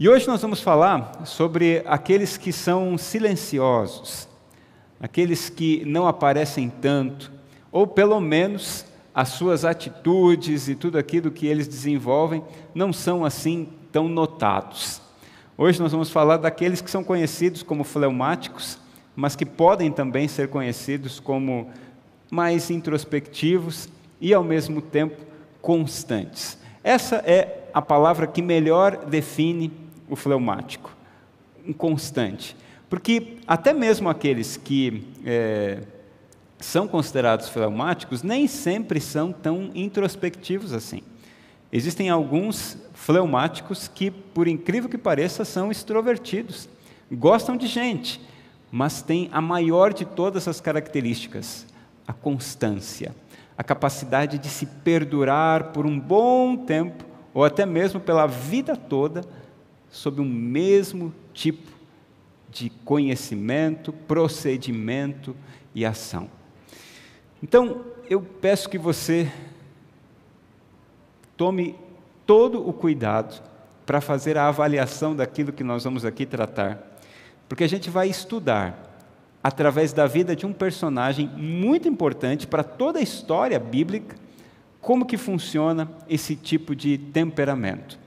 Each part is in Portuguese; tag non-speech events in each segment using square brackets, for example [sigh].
E hoje nós vamos falar sobre aqueles que são silenciosos, aqueles que não aparecem tanto, ou pelo menos as suas atitudes e tudo aquilo que eles desenvolvem não são assim tão notados. Hoje nós vamos falar daqueles que são conhecidos como fleumáticos, mas que podem também ser conhecidos como mais introspectivos e ao mesmo tempo constantes. Essa é a palavra que melhor define o fleumático, um constante. Porque até mesmo aqueles que é, são considerados fleumáticos nem sempre são tão introspectivos assim. Existem alguns fleumáticos que, por incrível que pareça, são extrovertidos, gostam de gente, mas têm a maior de todas as características, a constância, a capacidade de se perdurar por um bom tempo, ou até mesmo pela vida toda, sob o mesmo tipo de conhecimento, procedimento e ação. Então, eu peço que você tome todo o cuidado para fazer a avaliação daquilo que nós vamos aqui tratar, porque a gente vai estudar através da vida de um personagem muito importante para toda a história bíblica como que funciona esse tipo de temperamento.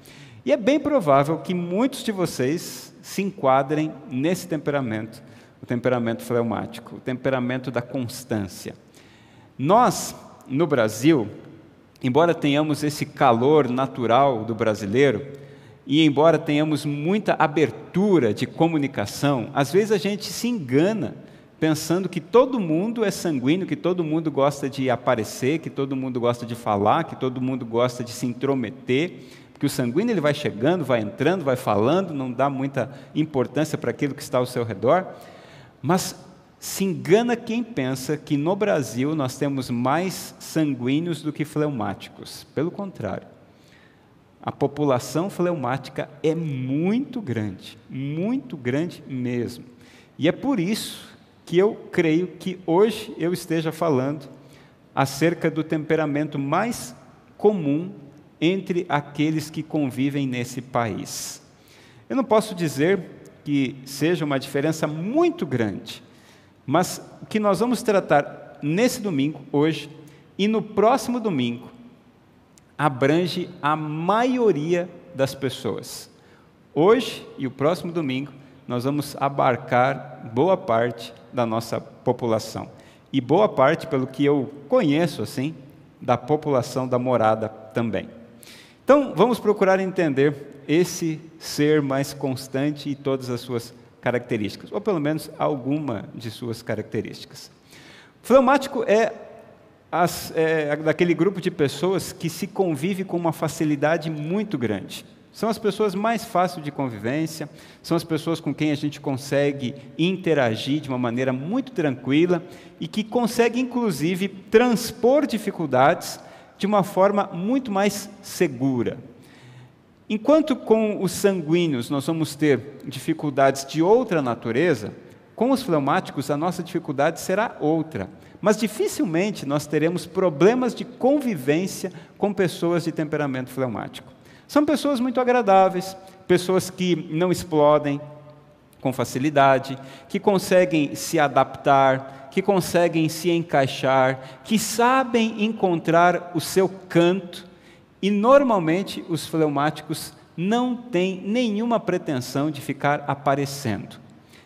E é bem provável que muitos de vocês se enquadrem nesse temperamento, o temperamento fleumático, o temperamento da constância. Nós, no Brasil, embora tenhamos esse calor natural do brasileiro, e embora tenhamos muita abertura de comunicação, às vezes a gente se engana pensando que todo mundo é sanguíneo, que todo mundo gosta de aparecer, que todo mundo gosta de falar, que todo mundo gosta de se intrometer que o sanguíneo ele vai chegando, vai entrando, vai falando, não dá muita importância para aquilo que está ao seu redor, mas se engana quem pensa que no Brasil nós temos mais sanguíneos do que fleumáticos. Pelo contrário, a população fleumática é muito grande, muito grande mesmo. E é por isso que eu creio que hoje eu esteja falando acerca do temperamento mais comum entre aqueles que convivem nesse país. Eu não posso dizer que seja uma diferença muito grande, mas o que nós vamos tratar nesse domingo, hoje, e no próximo domingo, abrange a maioria das pessoas. Hoje e o próximo domingo, nós vamos abarcar boa parte da nossa população. E boa parte, pelo que eu conheço assim, da população da morada também. Então, vamos procurar entender esse ser mais constante e todas as suas características, ou pelo menos alguma de suas características. Fleumático é, as, é daquele grupo de pessoas que se convive com uma facilidade muito grande. São as pessoas mais fáceis de convivência, são as pessoas com quem a gente consegue interagir de uma maneira muito tranquila e que consegue, inclusive, transpor dificuldades de uma forma muito mais segura. Enquanto com os sanguíneos nós vamos ter dificuldades de outra natureza, com os fleumáticos a nossa dificuldade será outra. Mas dificilmente nós teremos problemas de convivência com pessoas de temperamento fleumático. São pessoas muito agradáveis, pessoas que não explodem com facilidade, que conseguem se adaptar, que conseguem se encaixar, que sabem encontrar o seu canto, e normalmente os fleumáticos não têm nenhuma pretensão de ficar aparecendo.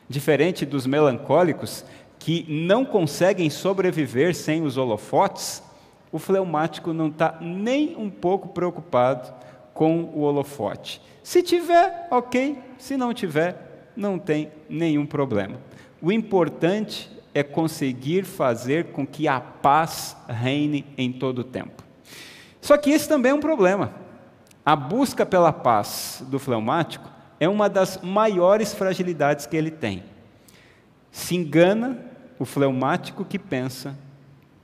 Diferente dos melancólicos, que não conseguem sobreviver sem os holofotes, o fleumático não está nem um pouco preocupado com o holofote. Se tiver, ok, se não tiver, não tem nenhum problema. O importante é conseguir fazer com que a paz reine em todo o tempo. Só que esse também é um problema. A busca pela paz do fleumático é uma das maiores fragilidades que ele tem. Se engana o fleumático que pensa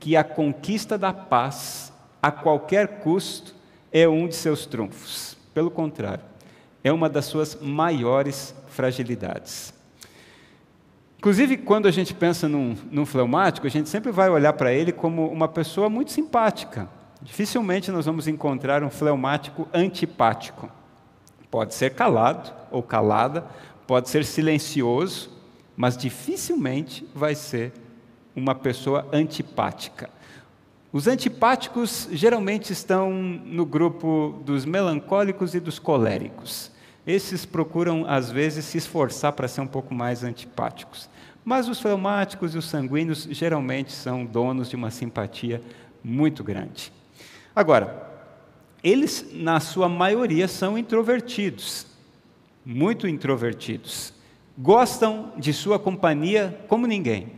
que a conquista da paz, a qualquer custo, é um de seus trunfos. Pelo contrário, é uma das suas maiores fragilidades. Inclusive, quando a gente pensa num, num fleumático, a gente sempre vai olhar para ele como uma pessoa muito simpática. Dificilmente nós vamos encontrar um fleumático antipático. Pode ser calado ou calada, pode ser silencioso, mas dificilmente vai ser uma pessoa antipática. Os antipáticos geralmente estão no grupo dos melancólicos e dos coléricos. Esses procuram, às vezes, se esforçar para ser um pouco mais antipáticos. Mas os fleumáticos e os sanguíneos geralmente são donos de uma simpatia muito grande. Agora, eles, na sua maioria, são introvertidos, muito introvertidos. Gostam de sua companhia como ninguém.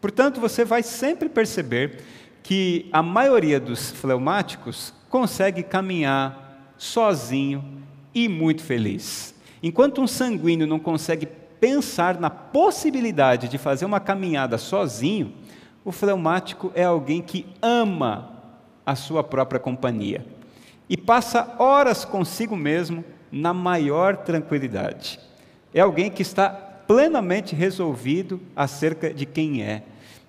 Portanto, você vai sempre perceber que a maioria dos fleumáticos consegue caminhar sozinho e muito feliz. Enquanto um sanguíneo não consegue pensar na possibilidade de fazer uma caminhada sozinho, o fleumático é alguém que ama a sua própria companhia e passa horas consigo mesmo na maior tranquilidade. É alguém que está plenamente resolvido acerca de quem é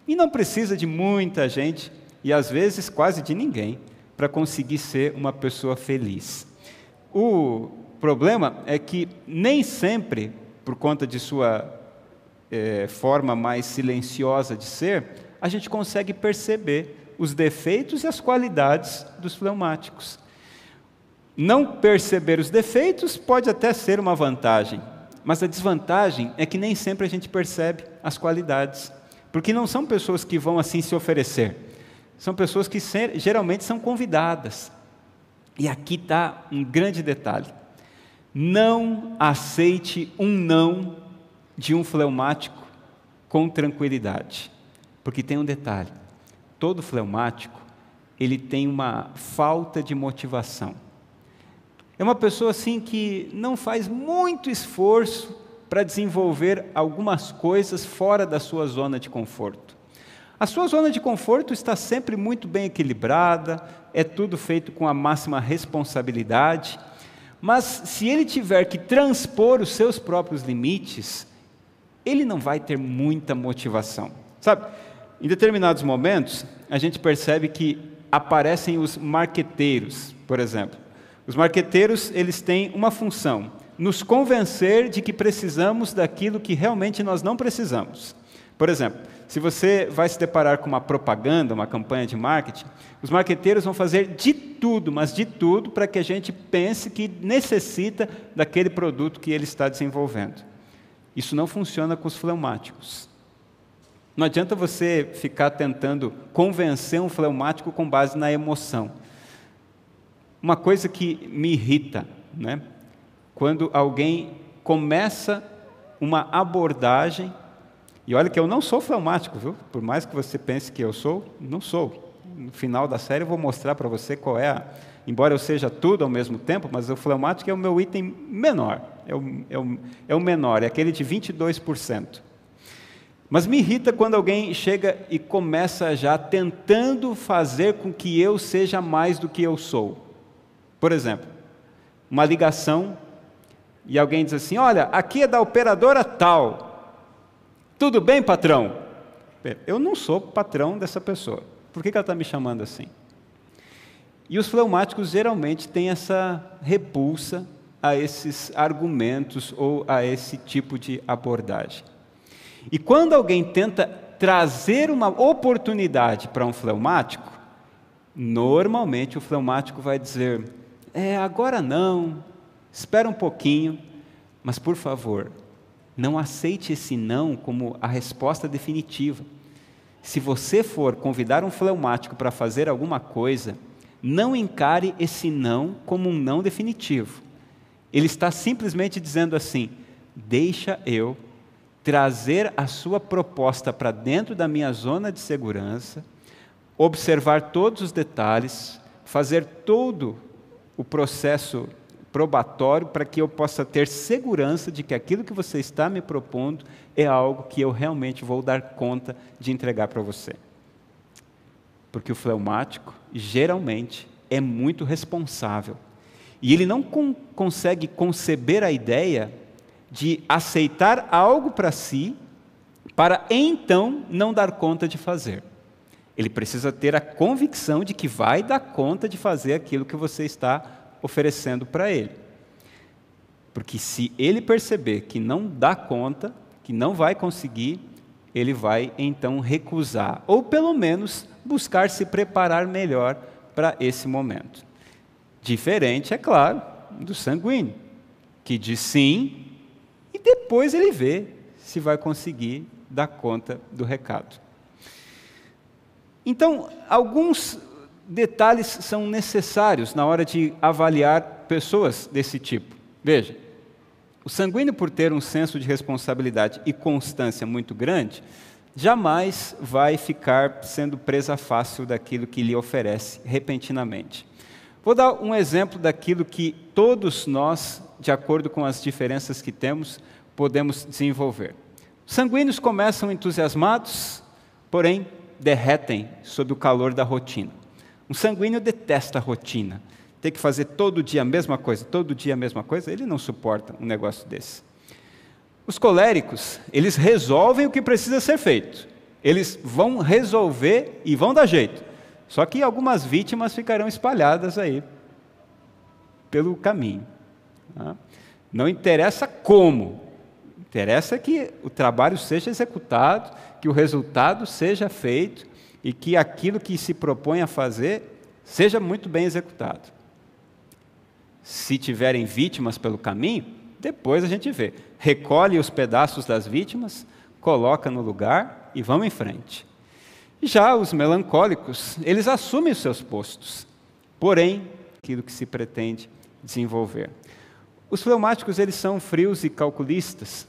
e não precisa de muita gente e às vezes quase de ninguém para conseguir ser uma pessoa feliz. O problema é que nem sempre por conta de sua é, forma mais silenciosa de ser, a gente consegue perceber os defeitos e as qualidades dos fleumáticos. Não perceber os defeitos pode até ser uma vantagem, mas a desvantagem é que nem sempre a gente percebe as qualidades, porque não são pessoas que vão assim se oferecer, são pessoas que geralmente são convidadas. E aqui está um grande detalhe. Não aceite um não de um fleumático com tranquilidade. Porque tem um detalhe: todo fleumático ele tem uma falta de motivação. É uma pessoa assim que não faz muito esforço para desenvolver algumas coisas fora da sua zona de conforto. A sua zona de conforto está sempre muito bem equilibrada, é tudo feito com a máxima responsabilidade. Mas se ele tiver que transpor os seus próprios limites, ele não vai ter muita motivação. Sabe, em determinados momentos, a gente percebe que aparecem os marqueteiros, por exemplo. Os marqueteiros, eles têm uma função: nos convencer de que precisamos daquilo que realmente nós não precisamos. Por exemplo, se você vai se deparar com uma propaganda, uma campanha de marketing, os marqueteiros vão fazer de tudo, mas de tudo, para que a gente pense que necessita daquele produto que ele está desenvolvendo. Isso não funciona com os fleumáticos. Não adianta você ficar tentando convencer um fleumático com base na emoção. Uma coisa que me irrita, né? quando alguém começa uma abordagem e olha que eu não sou fleumático, viu? Por mais que você pense que eu sou, não sou. No final da série eu vou mostrar para você qual é a. Embora eu seja tudo ao mesmo tempo, mas o fleumático é o meu item menor. É o, é o, é o menor, é aquele de 22%. Mas me irrita quando alguém chega e começa já tentando fazer com que eu seja mais do que eu sou. Por exemplo, uma ligação e alguém diz assim: Olha, aqui é da operadora tal. Tudo bem, patrão? Eu não sou patrão dessa pessoa. Por que ela está me chamando assim? E os fleumáticos geralmente têm essa repulsa a esses argumentos ou a esse tipo de abordagem. E quando alguém tenta trazer uma oportunidade para um fleumático, normalmente o fleumático vai dizer: é, agora não, espera um pouquinho, mas por favor, não aceite esse não como a resposta definitiva. Se você for convidar um fleumático para fazer alguma coisa, não encare esse não como um não definitivo. Ele está simplesmente dizendo assim: deixa eu trazer a sua proposta para dentro da minha zona de segurança, observar todos os detalhes, fazer todo o processo probatório para que eu possa ter segurança de que aquilo que você está me propondo é algo que eu realmente vou dar conta de entregar para você. Porque o fleumático, geralmente, é muito responsável. E ele não con consegue conceber a ideia de aceitar algo para si, para então não dar conta de fazer. Ele precisa ter a convicção de que vai dar conta de fazer aquilo que você está oferecendo para ele. Porque se ele perceber que não dá conta, que não vai conseguir, ele vai então recusar, ou pelo menos buscar se preparar melhor para esse momento. Diferente, é claro, do sanguíneo, que diz sim e depois ele vê se vai conseguir dar conta do recado. Então, alguns detalhes são necessários na hora de avaliar pessoas desse tipo. Veja, o sanguíneo, por ter um senso de responsabilidade e constância muito grande, jamais vai ficar sendo presa fácil daquilo que lhe oferece repentinamente. Vou dar um exemplo daquilo que todos nós, de acordo com as diferenças que temos, podemos desenvolver. Os sanguíneos começam entusiasmados, porém derretem sob o calor da rotina. Um sanguíneo detesta a rotina ter que fazer todo dia a mesma coisa, todo dia a mesma coisa, ele não suporta um negócio desse. Os coléricos, eles resolvem o que precisa ser feito. Eles vão resolver e vão dar jeito. Só que algumas vítimas ficarão espalhadas aí pelo caminho. Tá? Não interessa como, interessa que o trabalho seja executado, que o resultado seja feito e que aquilo que se propõe a fazer seja muito bem executado. Se tiverem vítimas pelo caminho, depois a gente vê. Recolhe os pedaços das vítimas, coloca no lugar e vamos em frente. Já os melancólicos, eles assumem os seus postos, porém, aquilo que se pretende desenvolver. Os fleumáticos, eles são frios e calculistas,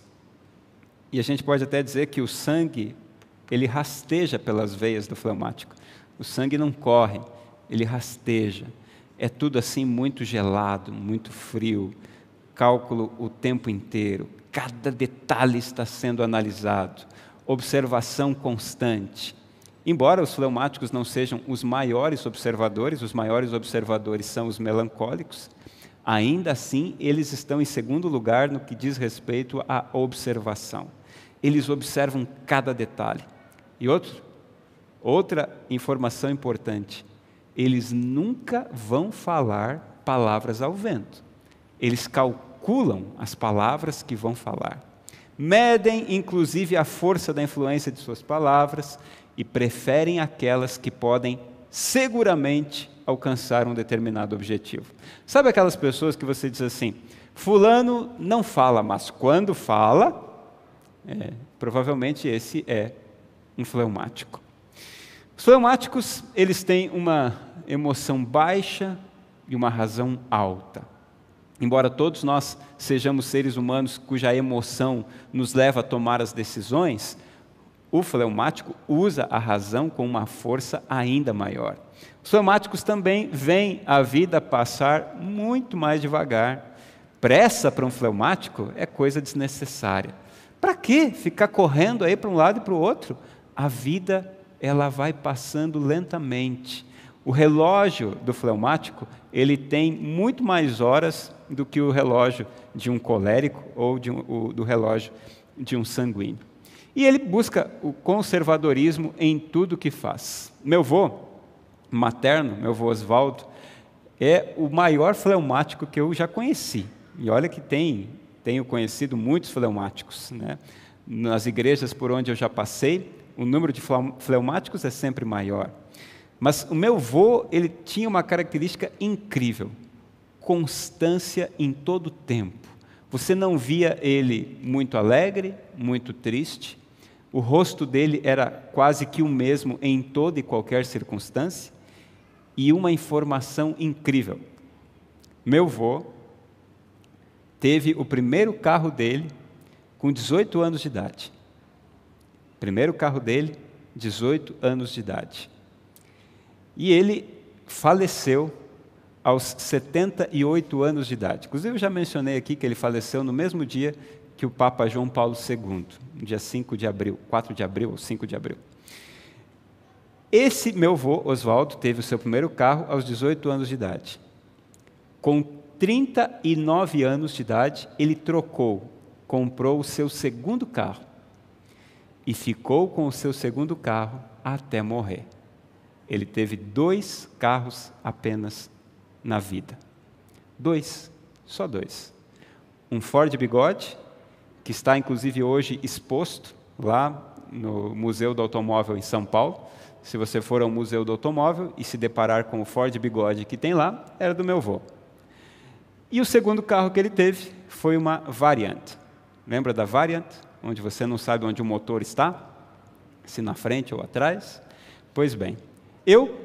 e a gente pode até dizer que o sangue, ele rasteja pelas veias do fleumático. O sangue não corre, ele rasteja é tudo assim muito gelado, muito frio, cálculo o tempo inteiro, cada detalhe está sendo analisado, observação constante. Embora os fleumáticos não sejam os maiores observadores, os maiores observadores são os melancólicos, ainda assim eles estão em segundo lugar no que diz respeito à observação. Eles observam cada detalhe. E outro, outra informação importante: eles nunca vão falar palavras ao vento. Eles calculam as palavras que vão falar. Medem, inclusive, a força da influência de suas palavras e preferem aquelas que podem seguramente alcançar um determinado objetivo. Sabe aquelas pessoas que você diz assim: Fulano não fala, mas quando fala, é, provavelmente esse é um fleumático. Os fleumáticos, eles têm uma emoção baixa e uma razão alta. Embora todos nós sejamos seres humanos cuja emoção nos leva a tomar as decisões, o fleumático usa a razão com uma força ainda maior. Os fleumáticos também veem a vida passar muito mais devagar. Pressa para um fleumático é coisa desnecessária. Para que ficar correndo aí para um lado e para o outro? A vida ela vai passando lentamente. O relógio do fleumático, ele tem muito mais horas do que o relógio de um colérico ou de um, o, do relógio de um sanguíneo. E ele busca o conservadorismo em tudo que faz. Meu avô materno, meu avô Oswaldo, é o maior fleumático que eu já conheci. E olha que tem, tenho conhecido muitos fleumáticos. Né? Nas igrejas por onde eu já passei, o número de fleumáticos é sempre maior. Mas o meu avô, ele tinha uma característica incrível: constância em todo o tempo. Você não via ele muito alegre, muito triste. O rosto dele era quase que o mesmo em toda e qualquer circunstância. E uma informação incrível. Meu avô teve o primeiro carro dele com 18 anos de idade. Primeiro carro dele, 18 anos de idade. E ele faleceu aos 78 anos de idade. Inclusive, eu já mencionei aqui que ele faleceu no mesmo dia que o Papa João Paulo II, no dia 5 de abril, 4 de abril ou 5 de abril. Esse meu avô, Oswaldo, teve o seu primeiro carro aos 18 anos de idade. Com 39 anos de idade, ele trocou, comprou o seu segundo carro e ficou com o seu segundo carro até morrer. Ele teve dois carros apenas na vida. Dois, só dois. um Ford Bigode, que está inclusive hoje exposto lá no Museu do Automóvel em São Paulo. Se você for ao Museu do Automóvel e se deparar com o Ford Bigode que tem lá, era do meu avô. E o segundo carro que ele teve foi uma Variant. Lembra da Variant? Onde você não sabe onde o motor está? Se na frente ou atrás? Pois bem, eu,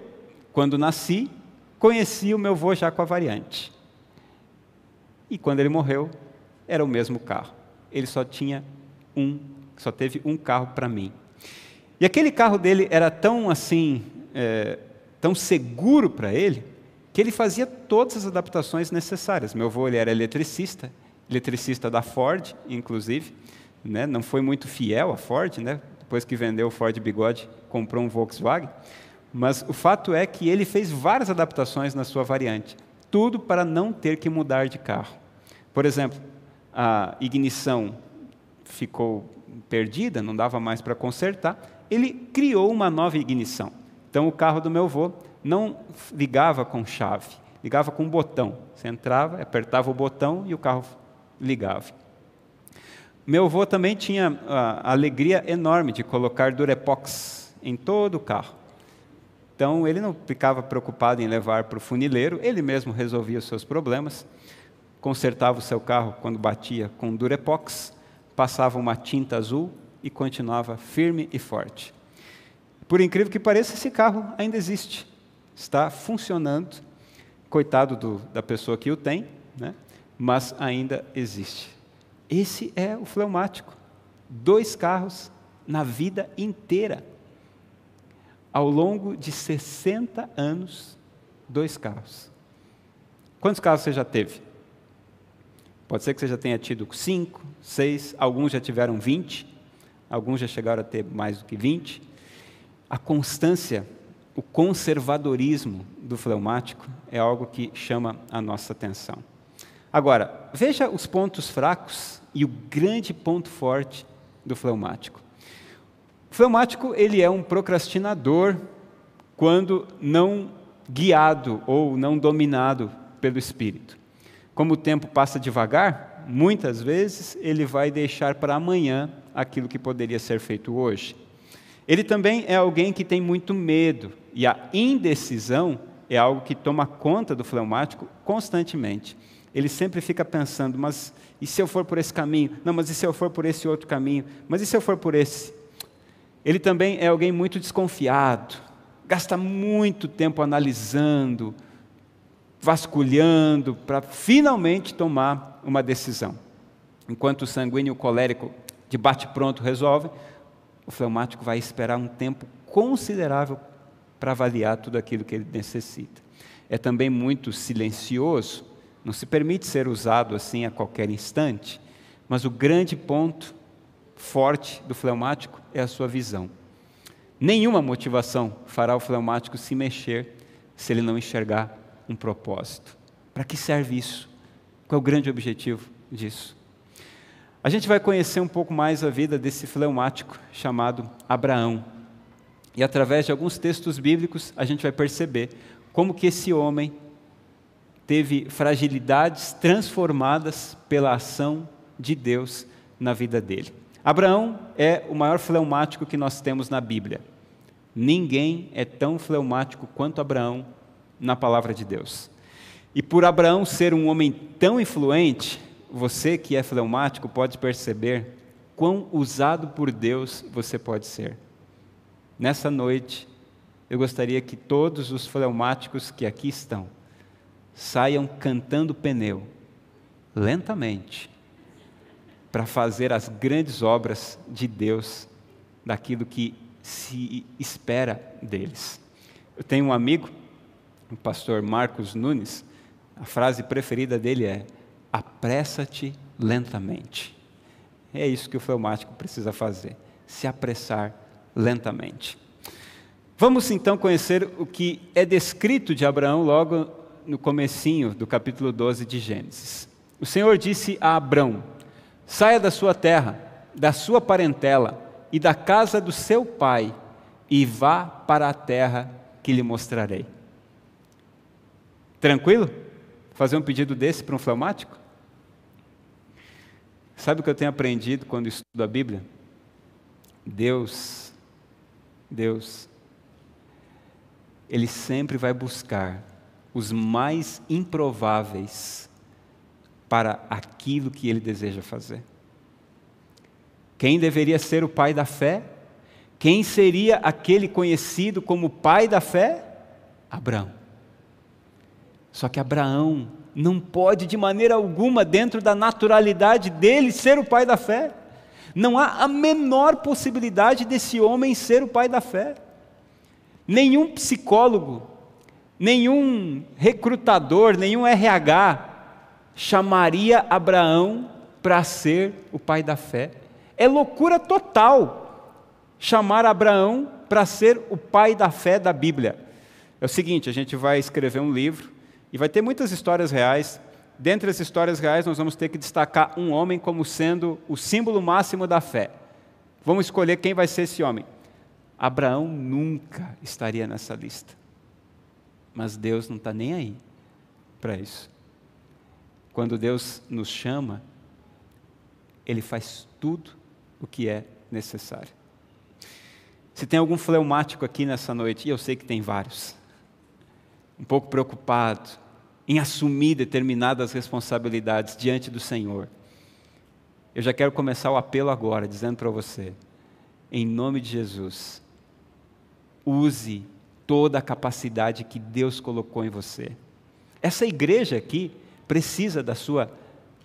quando nasci, conheci o meu avô já com a Variante. E quando ele morreu, era o mesmo carro. Ele só tinha um, só teve um carro para mim. E aquele carro dele era tão assim, é, tão seguro para ele, que ele fazia todas as adaptações necessárias. Meu avô ele era eletricista, eletricista da Ford, inclusive, né? não foi muito fiel à Ford, né? depois que vendeu o Ford Bigode, comprou um Volkswagen. Mas o fato é que ele fez várias adaptações na sua variante, tudo para não ter que mudar de carro. Por exemplo, a ignição ficou perdida, não dava mais para consertar, ele criou uma nova ignição. Então o carro do meu avô não ligava com chave, ligava com um botão. Você entrava, apertava o botão e o carro ligava. Meu avô também tinha a alegria enorme de colocar Durepox em todo o carro. Então ele não ficava preocupado em levar para o funileiro, ele mesmo resolvia os seus problemas consertava o seu carro quando batia com Durepox, passava uma tinta azul e continuava firme e forte. Por incrível que pareça, esse carro ainda existe, está funcionando. Coitado do, da pessoa que o tem, né? mas ainda existe. Esse é o fleumático. Dois carros na vida inteira. Ao longo de 60 anos, dois carros. Quantos carros você já teve? Pode ser que você já tenha tido cinco, seis, alguns já tiveram vinte, alguns já chegaram a ter mais do que vinte. A constância, o conservadorismo do fleumático é algo que chama a nossa atenção. Agora, veja os pontos fracos e o grande ponto forte do fleumático. O fleumático ele é um procrastinador quando não guiado ou não dominado pelo espírito. Como o tempo passa devagar, muitas vezes ele vai deixar para amanhã aquilo que poderia ser feito hoje. Ele também é alguém que tem muito medo, e a indecisão é algo que toma conta do fleumático constantemente. Ele sempre fica pensando, mas e se eu for por esse caminho? Não, mas e se eu for por esse outro caminho? Mas e se eu for por esse? Ele também é alguém muito desconfiado, gasta muito tempo analisando, vasculhando para finalmente tomar uma decisão. Enquanto o sanguíneo colérico de bate-pronto resolve, o fleumático vai esperar um tempo considerável para avaliar tudo aquilo que ele necessita. É também muito silencioso, não se permite ser usado assim a qualquer instante, mas o grande ponto forte do fleumático é a sua visão. Nenhuma motivação fará o fleumático se mexer se ele não enxergar um propósito. Para que serve isso? Qual é o grande objetivo disso? A gente vai conhecer um pouco mais a vida desse fleumático chamado Abraão. E através de alguns textos bíblicos, a gente vai perceber como que esse homem teve fragilidades transformadas pela ação de Deus na vida dele. Abraão é o maior fleumático que nós temos na Bíblia. Ninguém é tão fleumático quanto Abraão na palavra de Deus. E por Abraão ser um homem tão influente, você que é fleumático pode perceber quão usado por Deus você pode ser. Nessa noite, eu gostaria que todos os fleumáticos que aqui estão saiam cantando pneu, lentamente, para fazer as grandes obras de Deus, daquilo que se espera deles. Eu tenho um amigo o pastor Marcos Nunes, a frase preferida dele é: apressa-te lentamente. É isso que o fleumático precisa fazer, se apressar lentamente. Vamos então conhecer o que é descrito de Abraão logo no comecinho do capítulo 12 de Gênesis. O Senhor disse a Abraão: Saia da sua terra, da sua parentela e da casa do seu pai e vá para a terra que lhe mostrarei. Tranquilo? Fazer um pedido desse para um fleumático? Sabe o que eu tenho aprendido quando estudo a Bíblia? Deus, Deus, Ele sempre vai buscar os mais improváveis para aquilo que Ele deseja fazer. Quem deveria ser o pai da fé? Quem seria aquele conhecido como pai da fé? Abraão. Só que Abraão não pode de maneira alguma, dentro da naturalidade dele, ser o pai da fé. Não há a menor possibilidade desse homem ser o pai da fé. Nenhum psicólogo, nenhum recrutador, nenhum RH chamaria Abraão para ser o pai da fé. É loucura total chamar Abraão para ser o pai da fé da Bíblia. É o seguinte: a gente vai escrever um livro e vai ter muitas histórias reais. Dentre as histórias reais, nós vamos ter que destacar um homem como sendo o símbolo máximo da fé. Vamos escolher quem vai ser esse homem. Abraão nunca estaria nessa lista. Mas Deus não está nem aí para isso. Quando Deus nos chama, Ele faz tudo o que é necessário. Se tem algum fleumático aqui nessa noite, e eu sei que tem vários, um pouco preocupado, em assumir determinadas responsabilidades diante do Senhor. Eu já quero começar o apelo agora, dizendo para você, em nome de Jesus, use toda a capacidade que Deus colocou em você. Essa igreja aqui precisa da sua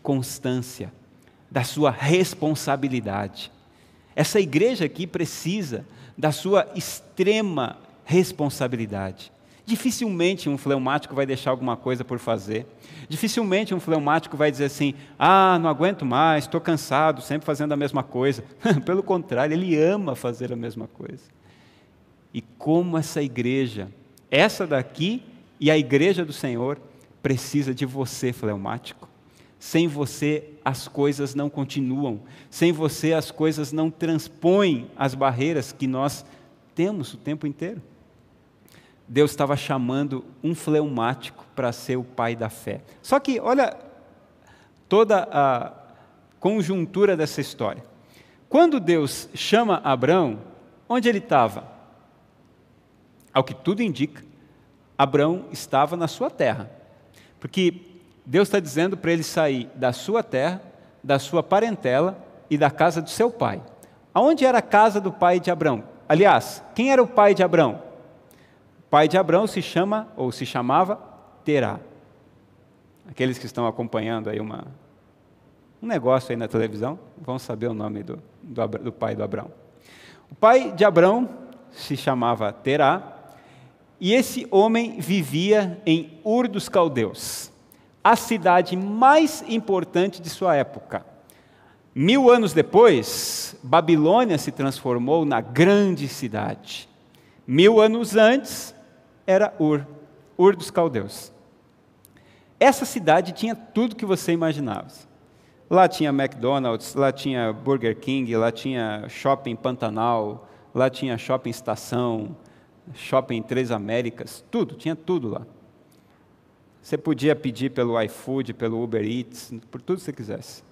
constância, da sua responsabilidade. Essa igreja aqui precisa da sua extrema responsabilidade. Dificilmente um fleumático vai deixar alguma coisa por fazer. Dificilmente um fleumático vai dizer assim: ah, não aguento mais, estou cansado, sempre fazendo a mesma coisa. [laughs] Pelo contrário, ele ama fazer a mesma coisa. E como essa igreja, essa daqui e a igreja do Senhor, precisa de você, fleumático. Sem você, as coisas não continuam. Sem você, as coisas não transpõem as barreiras que nós temos o tempo inteiro. Deus estava chamando um fleumático para ser o pai da fé. Só que, olha toda a conjuntura dessa história. Quando Deus chama Abraão, onde ele estava? Ao que tudo indica, Abraão estava na sua terra. Porque Deus está dizendo para ele sair da sua terra, da sua parentela e da casa do seu pai. Aonde era a casa do pai de Abraão? Aliás, quem era o pai de Abraão? pai de Abraão se chama, ou se chamava, Terá. Aqueles que estão acompanhando aí uma, um negócio aí na televisão, vão saber o nome do, do, do pai do Abraão. O pai de Abraão se chamava Terá, e esse homem vivia em Ur dos Caldeus, a cidade mais importante de sua época. Mil anos depois, Babilônia se transformou na grande cidade. Mil anos antes, era Ur, Ur dos Caldeus. Essa cidade tinha tudo que você imaginava. Lá tinha McDonald's, lá tinha Burger King, lá tinha Shopping Pantanal, lá tinha Shopping Estação, Shopping Três Américas, tudo, tinha tudo lá. Você podia pedir pelo iFood, pelo Uber Eats, por tudo que você quisesse.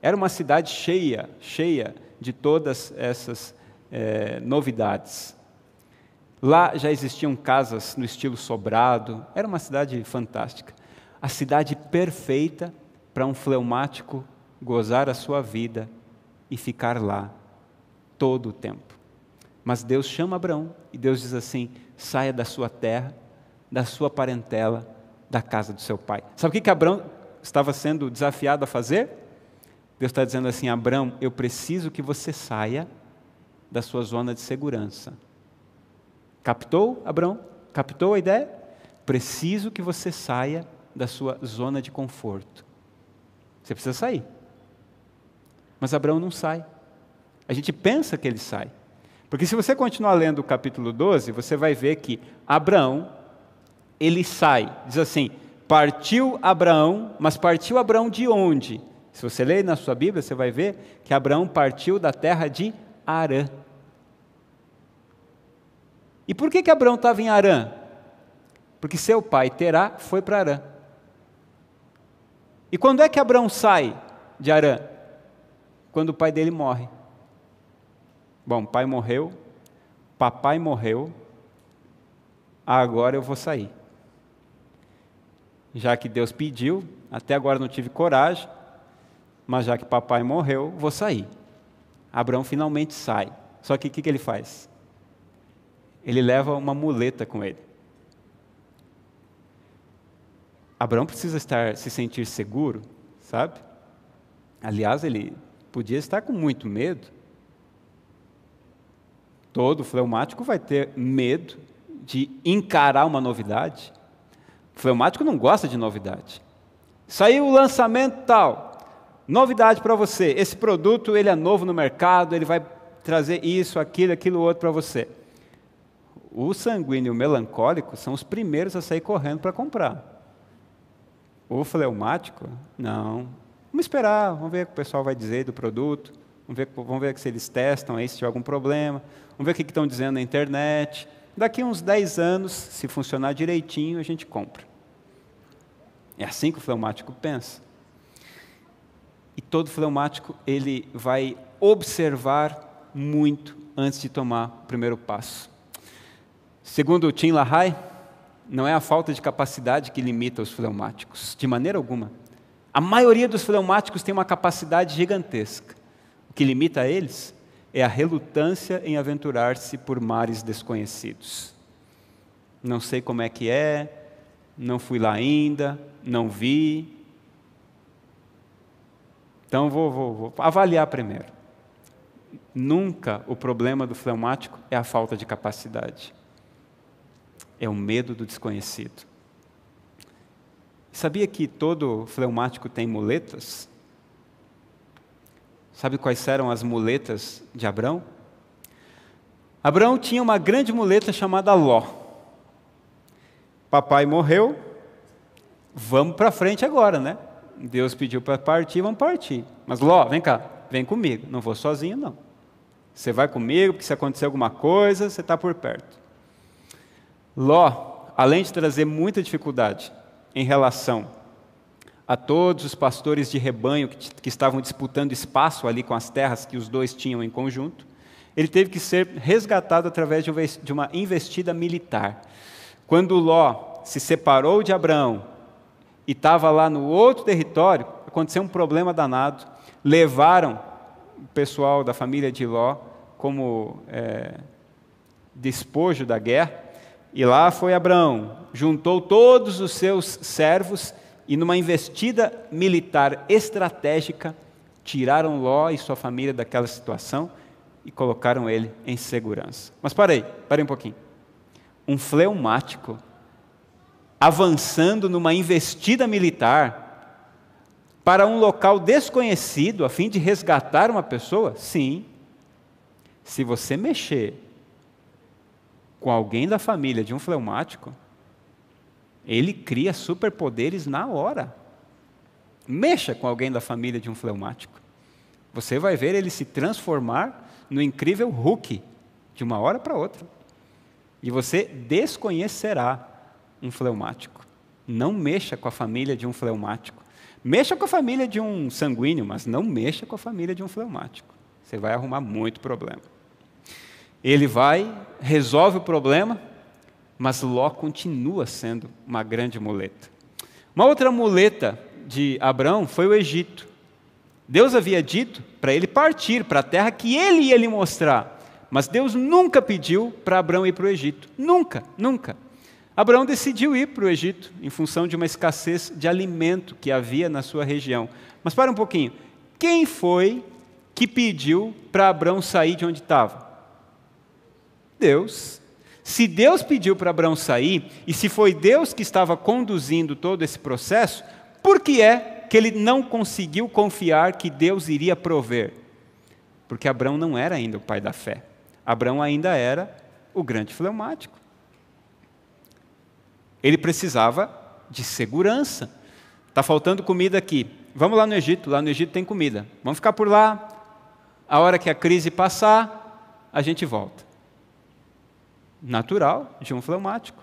Era uma cidade cheia, cheia de todas essas é, novidades. Lá já existiam casas no estilo sobrado, era uma cidade fantástica. A cidade perfeita para um fleumático gozar a sua vida e ficar lá todo o tempo. Mas Deus chama Abraão e Deus diz assim: saia da sua terra, da sua parentela, da casa do seu pai. Sabe o que, que Abraão estava sendo desafiado a fazer? Deus está dizendo assim: Abraão, eu preciso que você saia da sua zona de segurança Captou, Abraão? Captou a ideia? Preciso que você saia da sua zona de conforto. Você precisa sair. Mas Abraão não sai. A gente pensa que ele sai. Porque se você continuar lendo o capítulo 12, você vai ver que Abraão, ele sai. Diz assim: partiu Abraão, mas partiu Abraão de onde? Se você ler na sua Bíblia, você vai ver que Abraão partiu da terra de Arã. E por que, que Abraão estava em Arã? Porque seu pai, Terá, foi para Arã. E quando é que Abraão sai de Arã? quando o pai dele morre. Bom, pai morreu, papai morreu, agora eu vou sair. Já que Deus pediu, até agora não tive coragem, mas já que papai morreu, vou sair. Abraão finalmente sai. Só que o que, que ele faz? Ele leva uma muleta com ele. Abraão precisa estar, se sentir seguro, sabe? Aliás, ele podia estar com muito medo. Todo fleumático vai ter medo de encarar uma novidade. O fleumático não gosta de novidade. Saiu o lançamento tal. Novidade para você. Esse produto ele é novo no mercado, ele vai trazer isso, aquilo, aquilo outro para você. O sanguíneo melancólico são os primeiros a sair correndo para comprar. O fleumático, não. Vamos esperar, vamos ver o que o pessoal vai dizer do produto, vamos ver, vamos ver se eles testam aí se tiver algum problema, vamos ver o que estão dizendo na internet. Daqui uns 10 anos, se funcionar direitinho, a gente compra. É assim que o fleumático pensa. E todo fleumático, ele vai observar muito antes de tomar o primeiro passo. Segundo Tim LaHaye, não é a falta de capacidade que limita os fleumáticos, de maneira alguma. A maioria dos fleumáticos tem uma capacidade gigantesca. Que limita eles é a relutância em aventurar-se por mares desconhecidos. Não sei como é que é, não fui lá ainda, não vi. Então vou, vou, vou avaliar primeiro. Nunca o problema do fleumático é a falta de capacidade. É o medo do desconhecido. Sabia que todo fleumático tem muletas? Sabe quais eram as muletas de Abrão? Abraão tinha uma grande muleta chamada Ló. Papai morreu, vamos para frente agora, né? Deus pediu para partir, vamos partir. Mas Ló, vem cá, vem comigo, não vou sozinho não. Você vai comigo, porque se acontecer alguma coisa, você está por perto. Ló, além de trazer muita dificuldade em relação a todos os pastores de rebanho que, que, estavam disputando espaço ali com as terras que os dois tinham em conjunto, ele teve que ser resgatado através de uma investida militar. Quando Ló se separou de Abraão e estava lá no outro território, aconteceu um problema danado. Levaram o pessoal da família de Ló como é, despojo da guerra. E lá foi Abraão, juntou todos os seus servos e, numa investida militar estratégica, tiraram Ló e sua família daquela situação e colocaram ele em segurança. Mas parei, parei um pouquinho. Um fleumático avançando numa investida militar para um local desconhecido a fim de resgatar uma pessoa? Sim. Se você mexer com alguém da família de um fleumático, ele cria superpoderes na hora. Mexa com alguém da família de um fleumático. Você vai ver ele se transformar no incrível Hulk de uma hora para outra. E você desconhecerá um fleumático. Não mexa com a família de um fleumático. Mexa com a família de um sanguíneo, mas não mexa com a família de um fleumático. Você vai arrumar muito problema. Ele vai, resolve o problema, mas Ló continua sendo uma grande muleta. Uma outra muleta de Abraão foi o Egito. Deus havia dito para ele partir para a terra que ele ia lhe mostrar, mas Deus nunca pediu para Abraão ir para o Egito. Nunca, nunca. Abraão decidiu ir para o Egito em função de uma escassez de alimento que havia na sua região. Mas para um pouquinho, quem foi que pediu para Abraão sair de onde estava? Deus. Se Deus pediu para Abraão sair, e se foi Deus que estava conduzindo todo esse processo, por que é que ele não conseguiu confiar que Deus iria prover? Porque Abraão não era ainda o pai da fé. Abraão ainda era o grande fleumático. Ele precisava de segurança. Está faltando comida aqui. Vamos lá no Egito, lá no Egito tem comida. Vamos ficar por lá. A hora que a crise passar, a gente volta. Natural de um fleumático.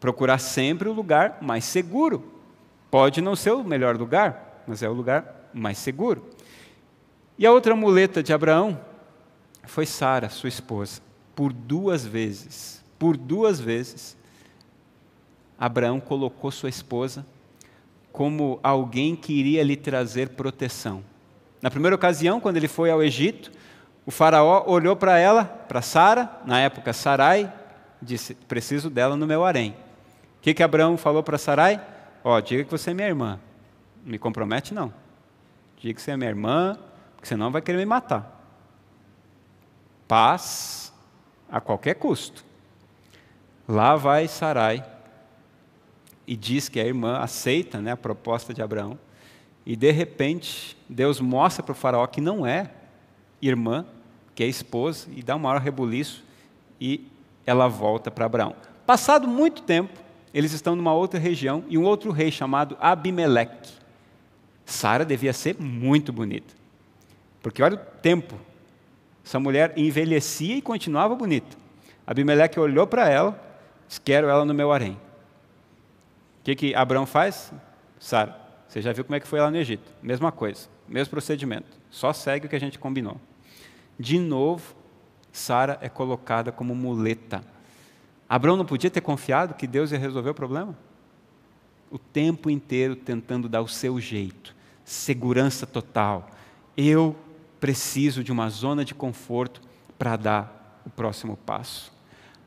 Procurar sempre o lugar mais seguro. Pode não ser o melhor lugar, mas é o lugar mais seguro. E a outra muleta de Abraão foi Sara, sua esposa, por duas vezes. Por duas vezes, Abraão colocou sua esposa como alguém que iria lhe trazer proteção. Na primeira ocasião, quando ele foi ao Egito, o faraó olhou para ela, para Sara, na época Sarai, disse: Preciso dela no meu harém. O que, que Abraão falou para Sarai? Ó, oh, diga que você é minha irmã. Não me compromete, não. Diga que você é minha irmã, porque senão vai querer me matar. Paz a qualquer custo. Lá vai Sarai e diz que a irmã aceita né, a proposta de Abraão. E de repente, Deus mostra para o faraó que não é irmã, que é esposa, e dá um maior rebuliço, e ela volta para Abraão. Passado muito tempo, eles estão numa outra região, e um outro rei chamado Abimeleque. Sara devia ser muito bonita. Porque olha o tempo. Essa mulher envelhecia e continuava bonita. Abimeleque olhou para ela, disse, quero ela no meu harém. O que, que Abraão faz? Sara, você já viu como é que foi lá no Egito. Mesma coisa, mesmo procedimento. Só segue o que a gente combinou. De novo, Sara é colocada como muleta. Abraão não podia ter confiado que Deus ia resolver o problema? O tempo inteiro tentando dar o seu jeito, segurança total. Eu preciso de uma zona de conforto para dar o próximo passo.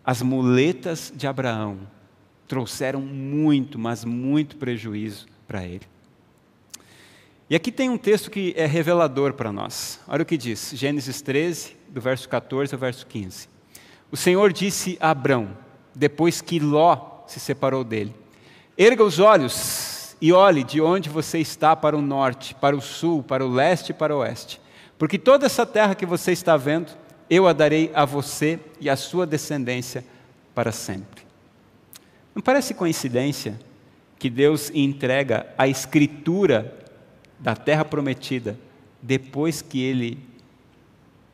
As muletas de Abraão trouxeram muito, mas muito prejuízo para ele. E aqui tem um texto que é revelador para nós. Olha o que diz, Gênesis 13, do verso 14 ao verso 15. O Senhor disse a Abrão, depois que Ló se separou dele: Erga os olhos e olhe de onde você está para o norte, para o sul, para o leste e para o oeste. Porque toda essa terra que você está vendo, eu a darei a você e à sua descendência para sempre. Não parece coincidência que Deus entrega a escritura da terra prometida depois que ele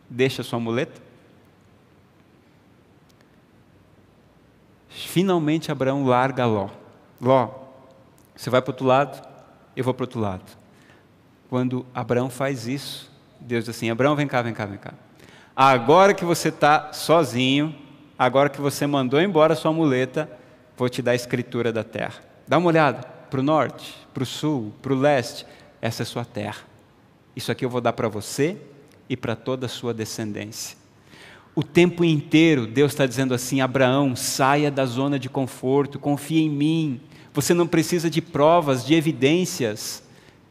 deixa sua muleta? Finalmente Abraão larga Ló. Ló, você vai para o outro lado, eu vou para o outro lado. Quando Abraão faz isso, Deus diz assim: Abraão, vem cá, vem cá, vem cá. Agora que você está sozinho, agora que você mandou embora sua muleta, vou te dar a escritura da terra. Dá uma olhada para o norte, para o sul, para o leste essa é sua terra. Isso aqui eu vou dar para você e para toda a sua descendência. O tempo inteiro Deus está dizendo assim: Abraão, saia da zona de conforto, confia em mim. Você não precisa de provas, de evidências.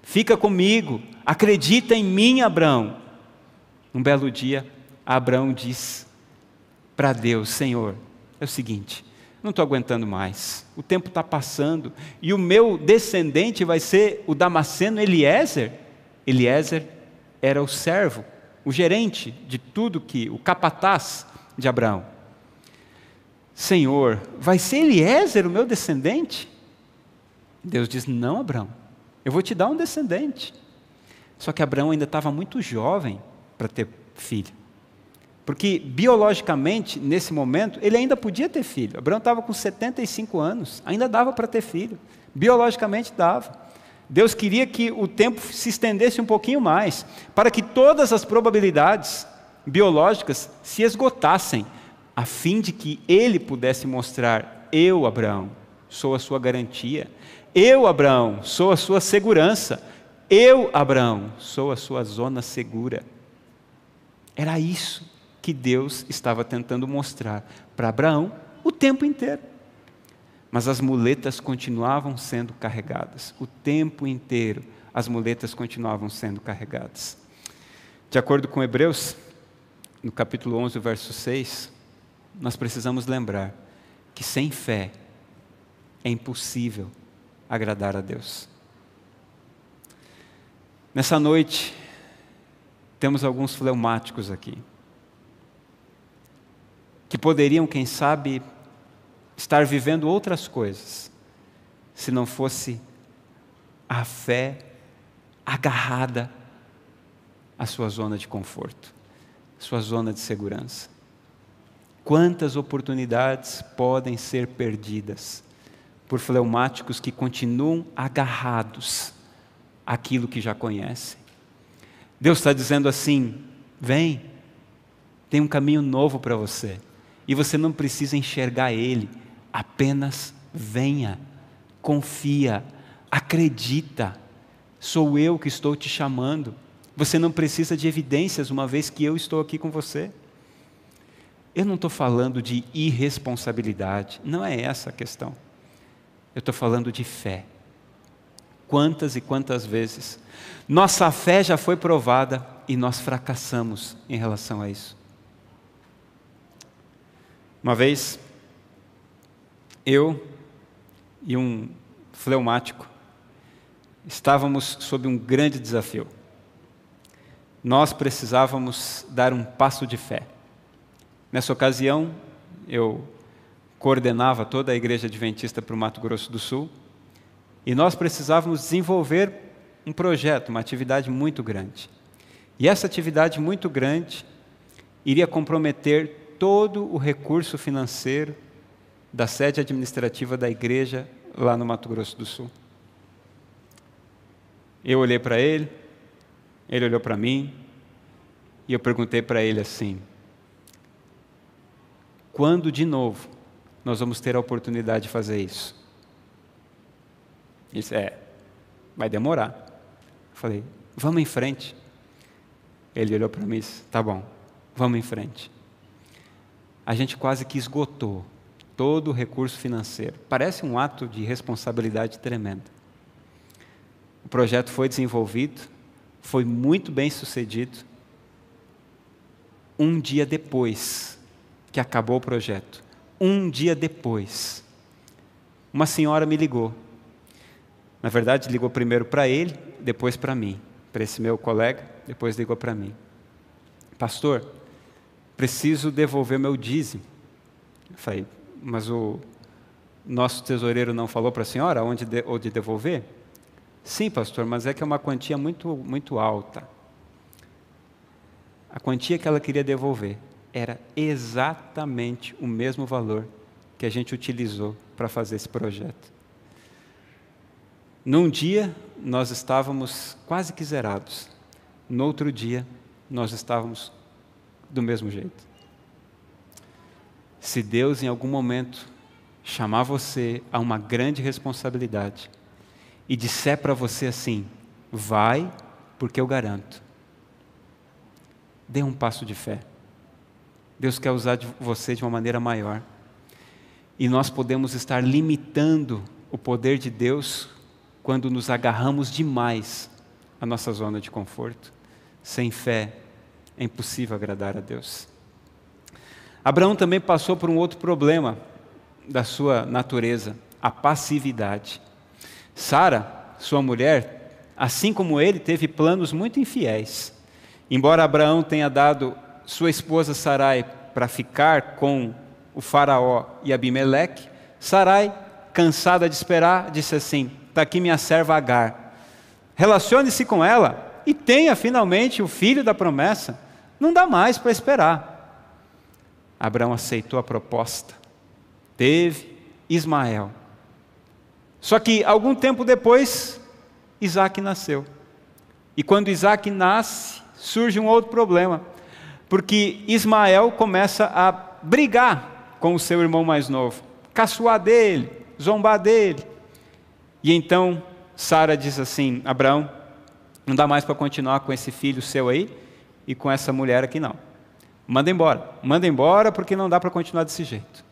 Fica comigo, acredita em mim, Abraão. Um belo dia, Abraão diz para Deus: Senhor, é o seguinte, não estou aguentando mais. O tempo está passando e o meu descendente vai ser o Damasceno Eliezer. Eliezer era o servo, o gerente de tudo que, o capataz de Abraão. Senhor, vai ser Eliezer o meu descendente? Deus diz: Não, Abraão, eu vou te dar um descendente. Só que Abraão ainda estava muito jovem para ter filho. Porque biologicamente, nesse momento, ele ainda podia ter filho. Abraão estava com 75 anos, ainda dava para ter filho. Biologicamente dava. Deus queria que o tempo se estendesse um pouquinho mais, para que todas as probabilidades biológicas se esgotassem, a fim de que ele pudesse mostrar: eu, Abraão, sou a sua garantia. Eu, Abraão, sou a sua segurança. Eu, Abraão, sou a sua zona segura. Era isso que Deus estava tentando mostrar para Abraão o tempo inteiro. Mas as muletas continuavam sendo carregadas, o tempo inteiro as muletas continuavam sendo carregadas. De acordo com Hebreus, no capítulo 11, verso 6, nós precisamos lembrar que sem fé é impossível agradar a Deus. Nessa noite, temos alguns fleumáticos aqui que poderiam, quem sabe, estar vivendo outras coisas, se não fosse a fé agarrada à sua zona de conforto, sua zona de segurança. Quantas oportunidades podem ser perdidas por fleumáticos que continuam agarrados àquilo que já conhecem? Deus está dizendo assim: vem, tem um caminho novo para você. E você não precisa enxergar ele, apenas venha, confia, acredita. Sou eu que estou te chamando. Você não precisa de evidências, uma vez que eu estou aqui com você. Eu não estou falando de irresponsabilidade, não é essa a questão. Eu estou falando de fé. Quantas e quantas vezes nossa fé já foi provada e nós fracassamos em relação a isso. Uma vez, eu e um fleumático estávamos sob um grande desafio. Nós precisávamos dar um passo de fé. Nessa ocasião, eu coordenava toda a igreja adventista para o Mato Grosso do Sul e nós precisávamos desenvolver um projeto, uma atividade muito grande. E essa atividade muito grande iria comprometer todo o recurso financeiro da sede administrativa da igreja lá no Mato Grosso do Sul. Eu olhei para ele, ele olhou para mim, e eu perguntei para ele assim: quando de novo nós vamos ter a oportunidade de fazer isso? Ele disse: é, vai demorar. Eu falei: vamos em frente. Ele olhou para mim e disse: tá bom, vamos em frente. A gente quase que esgotou todo o recurso financeiro. Parece um ato de responsabilidade tremenda. O projeto foi desenvolvido, foi muito bem sucedido. Um dia depois que acabou o projeto, um dia depois, uma senhora me ligou. Na verdade, ligou primeiro para ele, depois para mim, para esse meu colega, depois ligou para mim. Pastor, preciso devolver meu dízimo. Eu falei, mas o nosso tesoureiro não falou para a senhora onde, de, devolver? Sim, pastor, mas é que é uma quantia muito, muito alta. A quantia que ela queria devolver era exatamente o mesmo valor que a gente utilizou para fazer esse projeto. Num dia, nós estávamos quase que zerados. No outro dia, nós estávamos do mesmo jeito. Se Deus, em algum momento, chamar você a uma grande responsabilidade, e disser para você assim: vai, porque eu garanto. Dê um passo de fé. Deus quer usar você de uma maneira maior. E nós podemos estar limitando o poder de Deus quando nos agarramos demais à nossa zona de conforto. Sem fé é impossível agradar a Deus. Abraão também passou por um outro problema da sua natureza, a passividade. Sara, sua mulher, assim como ele, teve planos muito infiéis. Embora Abraão tenha dado sua esposa Sarai para ficar com o faraó e Abimeleque, Sarai, cansada de esperar, disse assim: Está aqui minha serva Agar. Relacione-se com ela e tenha finalmente o filho da promessa. Não dá mais para esperar. Abraão aceitou a proposta. Teve Ismael. Só que algum tempo depois, Isaac nasceu. E quando Isaac nasce, surge um outro problema. Porque Ismael começa a brigar com o seu irmão mais novo, caçoar dele, zombar dele. E então Sara diz assim: Abraão, não dá mais para continuar com esse filho seu aí e com essa mulher aqui não. Manda embora, manda embora porque não dá para continuar desse jeito.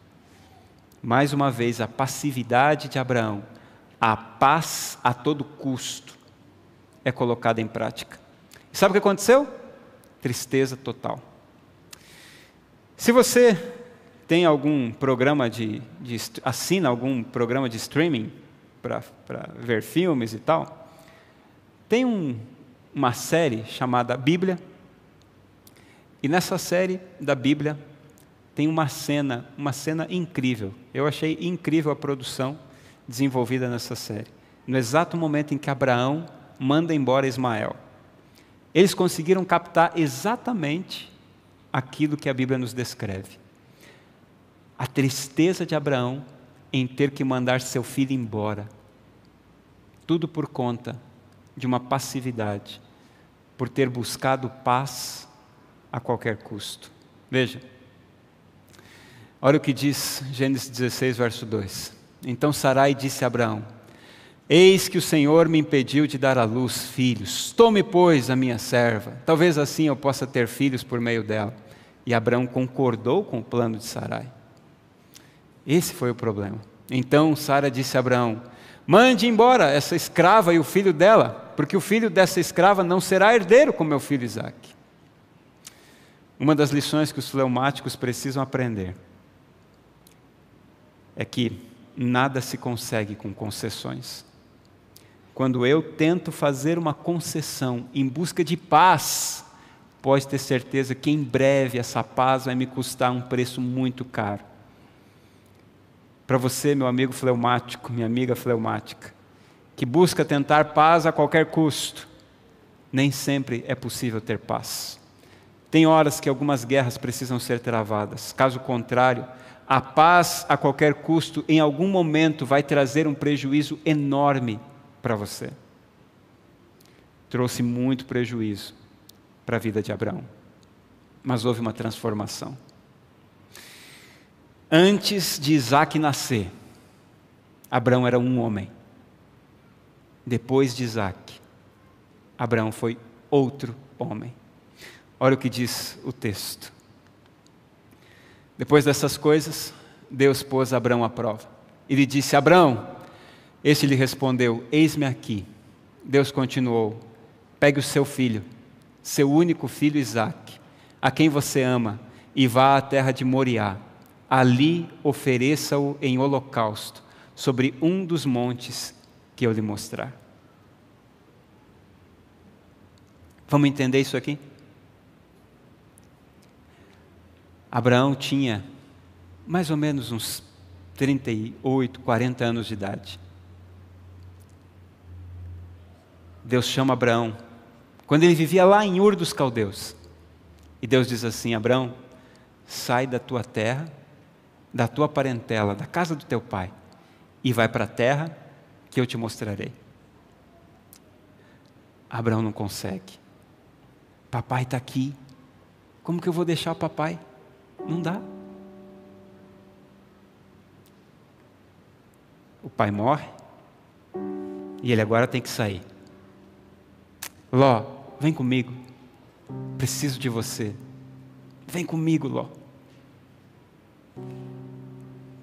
Mais uma vez, a passividade de Abraão a paz a todo custo é colocada em prática. E sabe o que aconteceu? Tristeza total. Se você tem algum programa de, de assina algum programa de streaming para ver filmes e tal, tem um, uma série chamada Bíblia. E nessa série da Bíblia tem uma cena, uma cena incrível. Eu achei incrível a produção desenvolvida nessa série. No exato momento em que Abraão manda embora Ismael. Eles conseguiram captar exatamente aquilo que a Bíblia nos descreve. A tristeza de Abraão em ter que mandar seu filho embora. Tudo por conta de uma passividade, por ter buscado paz a qualquer custo. Veja, olha o que diz Gênesis 16, verso 2. Então Sarai disse a Abraão: Eis que o Senhor me impediu de dar à luz filhos. Tome, pois, a minha serva. Talvez assim eu possa ter filhos por meio dela. E Abraão concordou com o plano de Sarai. Esse foi o problema. Então Sara disse a Abraão: Mande embora essa escrava e o filho dela, porque o filho dessa escrava não será herdeiro com meu filho Isaque. Uma das lições que os fleumáticos precisam aprender é que nada se consegue com concessões. Quando eu tento fazer uma concessão em busca de paz, pode ter certeza que em breve essa paz vai me custar um preço muito caro. Para você, meu amigo fleumático, minha amiga fleumática, que busca tentar paz a qualquer custo, nem sempre é possível ter paz. Tem horas que algumas guerras precisam ser travadas, caso contrário, a paz a qualquer custo, em algum momento, vai trazer um prejuízo enorme para você. Trouxe muito prejuízo para a vida de Abraão, mas houve uma transformação. Antes de Isaac nascer, Abraão era um homem. Depois de Isaac, Abraão foi outro homem. Olha o que diz o texto. Depois dessas coisas, Deus pôs Abraão à prova. Ele disse: Abraão, este lhe respondeu: Eis-me aqui. Deus continuou: Pegue o seu filho, seu único filho Isaque, a quem você ama, e vá à terra de Moriá. Ali ofereça-o em holocausto, sobre um dos montes que eu lhe mostrar. Vamos entender isso aqui? Abraão tinha mais ou menos uns 38, 40 anos de idade. Deus chama Abraão, quando ele vivia lá em Ur dos Caldeus. E Deus diz assim: Abraão, sai da tua terra, da tua parentela, da casa do teu pai, e vai para a terra que eu te mostrarei. Abraão não consegue. Papai está aqui. Como que eu vou deixar o papai? Não dá. O pai morre e ele agora tem que sair. Ló, vem comigo. Preciso de você. Vem comigo, Ló.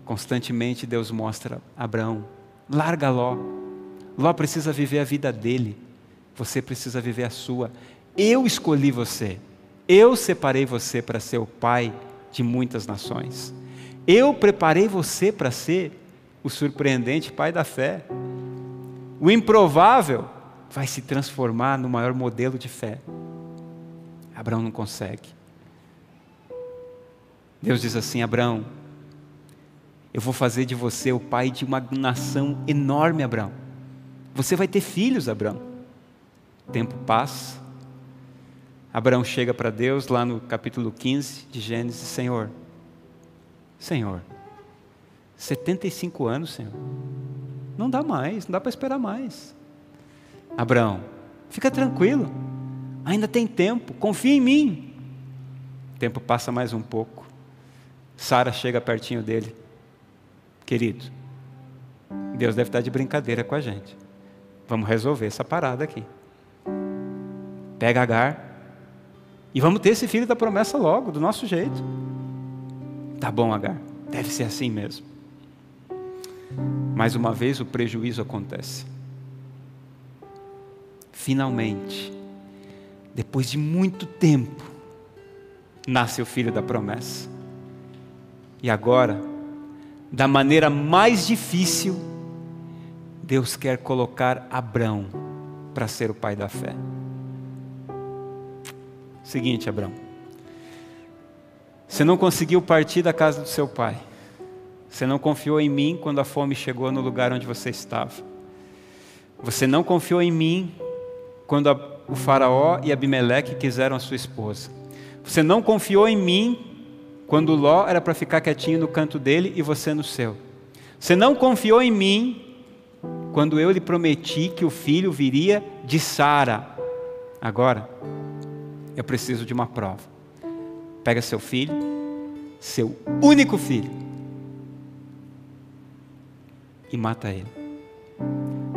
Constantemente Deus mostra a Abraão: larga Ló. Ló precisa viver a vida dele. Você precisa viver a sua. Eu escolhi você. Eu separei você para ser o pai de muitas nações. Eu preparei você para ser o surpreendente pai da fé. O improvável vai se transformar no maior modelo de fé. Abraão não consegue. Deus diz assim: Abraão, eu vou fazer de você o pai de uma nação enorme, Abraão. Você vai ter filhos, Abraão. O tempo passa, Abraão chega para Deus lá no capítulo 15 de Gênesis: Senhor, Senhor, 75 anos, Senhor, não dá mais, não dá para esperar mais. Abraão, fica tranquilo, ainda tem tempo, confia em mim. O tempo passa mais um pouco. Sara chega pertinho dele. Querido, Deus deve estar de brincadeira com a gente. Vamos resolver essa parada aqui. Pega Agar, e vamos ter esse filho da promessa logo, do nosso jeito. Tá bom, Agar, deve ser assim mesmo. Mais uma vez o prejuízo acontece. Finalmente, depois de muito tempo, nasce o filho da promessa. E agora, da maneira mais difícil, Deus quer colocar Abrão para ser o pai da fé. Seguinte, Abraão. Você não conseguiu partir da casa do seu pai. Você não confiou em mim quando a fome chegou no lugar onde você estava. Você não confiou em mim quando a, o Faraó e Abimeleque quiseram a sua esposa. Você não confiou em mim quando Ló era para ficar quietinho no canto dele e você no seu. Você não confiou em mim quando eu lhe prometi que o filho viria de Sara. Agora, eu preciso de uma prova. Pega seu filho, seu único filho, e mata ele.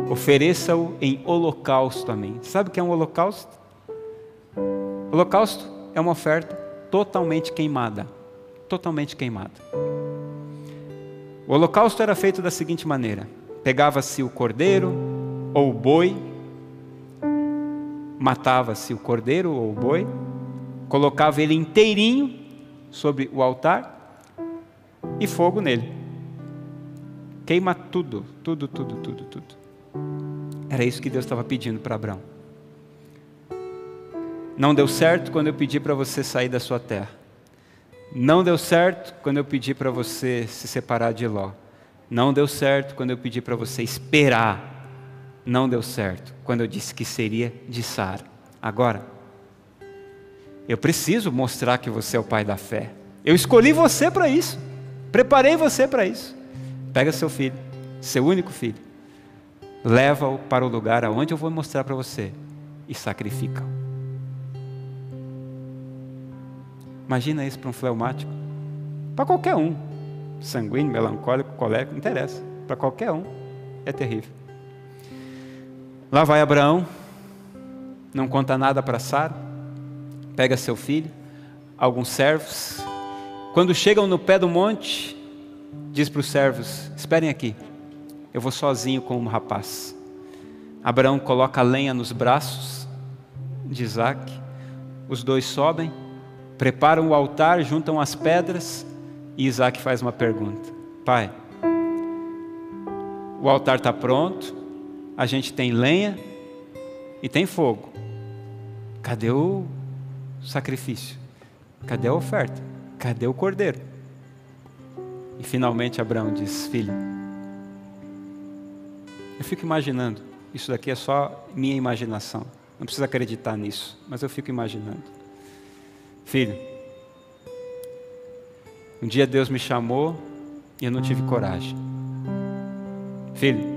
Ofereça-o em holocausto a mim. Sabe o que é um holocausto? Holocausto é uma oferta totalmente queimada. Totalmente queimada. O holocausto era feito da seguinte maneira: pegava-se o cordeiro ou o boi, matava-se o cordeiro ou o boi, colocava ele inteirinho sobre o altar e fogo nele. Queima tudo, tudo, tudo, tudo, tudo. Era isso que Deus estava pedindo para Abraão. Não deu certo quando eu pedi para você sair da sua terra. Não deu certo quando eu pedi para você se separar de Ló. Não deu certo quando eu pedi para você esperar. Não deu certo quando eu disse que seria de Sara. Agora, eu preciso mostrar que você é o pai da fé. Eu escolhi você para isso. Preparei você para isso. Pega seu filho, seu único filho, leva-o para o lugar aonde eu vou mostrar para você e sacrifica-o. Imagina isso para um fleumático. Para qualquer um. Sanguíneo, melancólico, colérico, não interessa. Para qualquer um. É terrível. Lá vai Abraão, não conta nada para Sara, pega seu filho, alguns servos. Quando chegam no pé do monte, diz para os servos: Esperem aqui, eu vou sozinho com um rapaz. Abraão coloca a lenha nos braços de Isaac, os dois sobem preparam o altar, juntam as pedras e Isaac faz uma pergunta: Pai, o altar está pronto, a gente tem lenha e tem fogo. Cadê o sacrifício? Cadê a oferta? Cadê o cordeiro? E finalmente Abraão diz: Filho, eu fico imaginando, isso daqui é só minha imaginação, não precisa acreditar nisso, mas eu fico imaginando. Filho, um dia Deus me chamou e eu não tive coragem. Filho,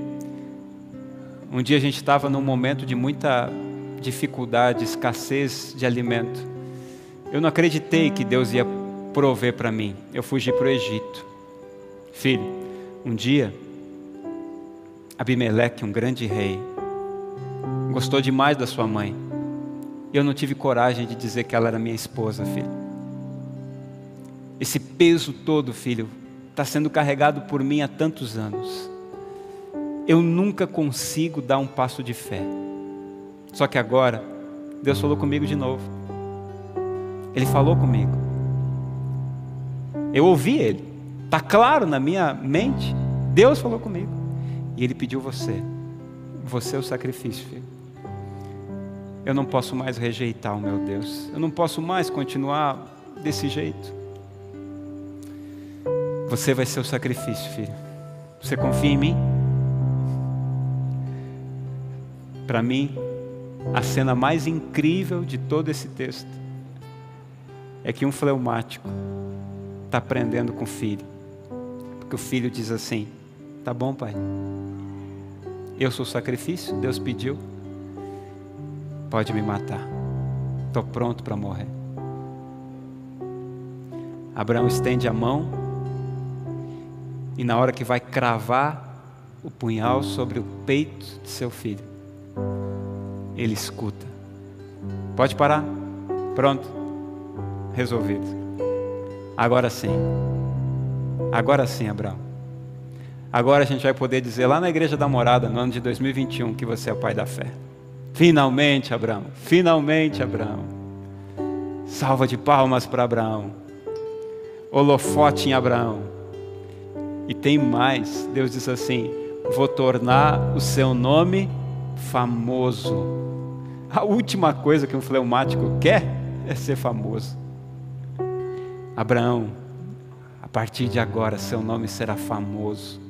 um dia a gente estava num momento de muita dificuldade, escassez de alimento. Eu não acreditei que Deus ia prover para mim. Eu fugi para o Egito. Filho, um dia, Abimeleque, um grande rei, gostou demais da sua mãe eu não tive coragem de dizer que ela era minha esposa, filho. Esse peso todo, filho, está sendo carregado por mim há tantos anos. Eu nunca consigo dar um passo de fé. Só que agora, Deus falou comigo de novo. Ele falou comigo. Eu ouvi Ele. Está claro na minha mente. Deus falou comigo. E Ele pediu você. Você é o sacrifício, filho. Eu não posso mais rejeitar o meu Deus. Eu não posso mais continuar desse jeito. Você vai ser o sacrifício, filho. Você confia em mim? Para mim, a cena mais incrível de todo esse texto é que um fleumático está aprendendo com o filho. Porque o filho diz assim: Tá bom, pai. Eu sou o sacrifício, Deus pediu pode me matar. Estou pronto para morrer. Abraão estende a mão e, na hora que vai cravar o punhal sobre o peito de seu filho, ele escuta. Pode parar? Pronto. Resolvido. Agora sim. Agora sim, Abraão. Agora a gente vai poder dizer lá na igreja da morada, no ano de 2021, que você é o pai da fé. Finalmente, Abraão. Finalmente, Abraão. Salva de palmas para Abraão. Holofote em Abraão. E tem mais. Deus diz assim: Vou tornar o seu nome famoso. A última coisa que um fleumático quer é ser famoso. Abraão, a partir de agora, seu nome será famoso.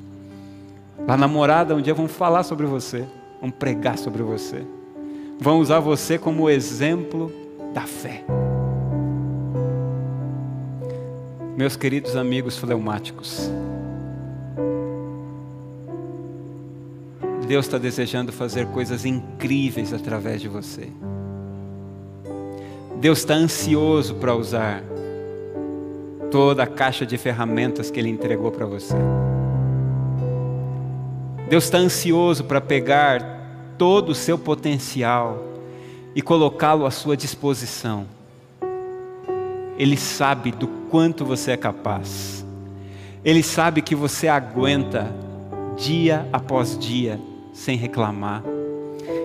Lá na morada, um dia vão falar sobre você, vão pregar sobre você vão usar você como exemplo da fé. Meus queridos amigos fleumáticos, Deus está desejando fazer coisas incríveis através de você. Deus está ansioso para usar toda a caixa de ferramentas que Ele entregou para você. Deus está ansioso para pegar todo o seu potencial e colocá-lo à sua disposição. Ele sabe do quanto você é capaz. Ele sabe que você aguenta dia após dia sem reclamar.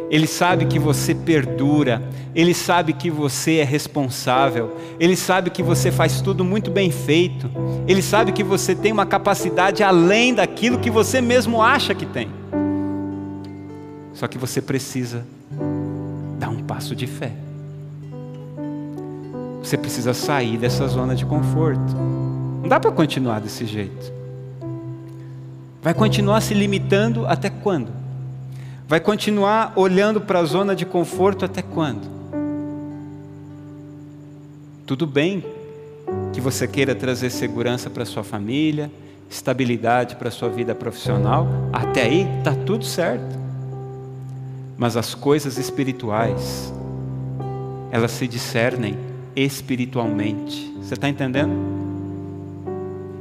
Ele sabe que você perdura, ele sabe que você é responsável, ele sabe que você faz tudo muito bem feito, ele sabe que você tem uma capacidade além daquilo que você mesmo acha que tem. Só que você precisa dar um passo de fé. Você precisa sair dessa zona de conforto. Não dá para continuar desse jeito. Vai continuar se limitando até quando? Vai continuar olhando para a zona de conforto até quando? Tudo bem que você queira trazer segurança para sua família, estabilidade para sua vida profissional, até aí está tudo certo. Mas as coisas espirituais, elas se discernem espiritualmente. Você está entendendo?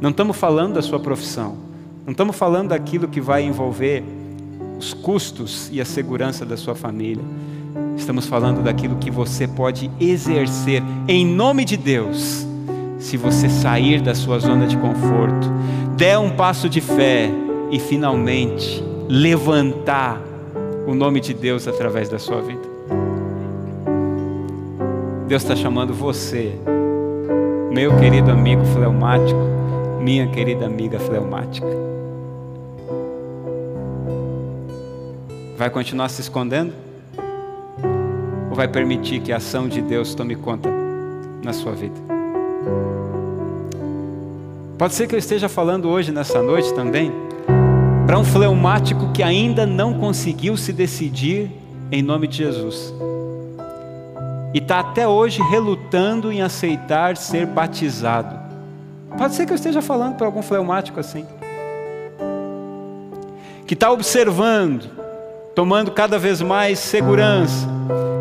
Não estamos falando da sua profissão, não estamos falando daquilo que vai envolver os custos e a segurança da sua família. Estamos falando daquilo que você pode exercer em nome de Deus, se você sair da sua zona de conforto, der um passo de fé e finalmente levantar o nome de Deus através da sua vida. Deus está chamando você, meu querido amigo fleumático, minha querida amiga fleumática. Vai continuar se escondendo? Ou vai permitir que a ação de Deus tome conta na sua vida? Pode ser que eu esteja falando hoje, nessa noite também, para um fleumático que ainda não conseguiu se decidir em nome de Jesus e está até hoje relutando em aceitar ser batizado. Pode ser que eu esteja falando para algum fleumático assim, que está observando, tomando cada vez mais segurança,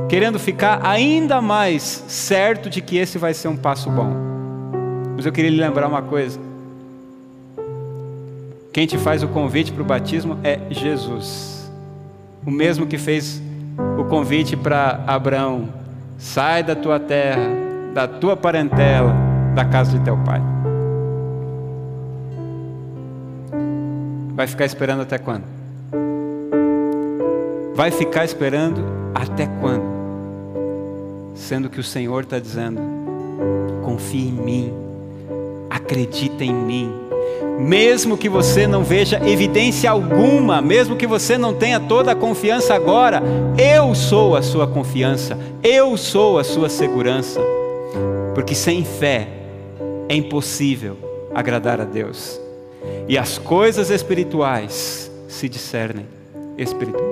querendo ficar ainda mais certo de que esse vai ser um passo bom. Mas eu queria lhe lembrar uma coisa. Quem te faz o convite para o batismo é Jesus, o mesmo que fez o convite para Abraão, Sai da tua terra, da tua parentela, da casa de teu pai. Vai ficar esperando até quando? Vai ficar esperando até quando? Sendo que o Senhor está dizendo: confie em mim, acredita em mim mesmo que você não veja evidência alguma, mesmo que você não tenha toda a confiança agora, eu sou a sua confiança, eu sou a sua segurança, porque sem fé é impossível agradar a Deus, e as coisas espirituais se discernem espiritualmente.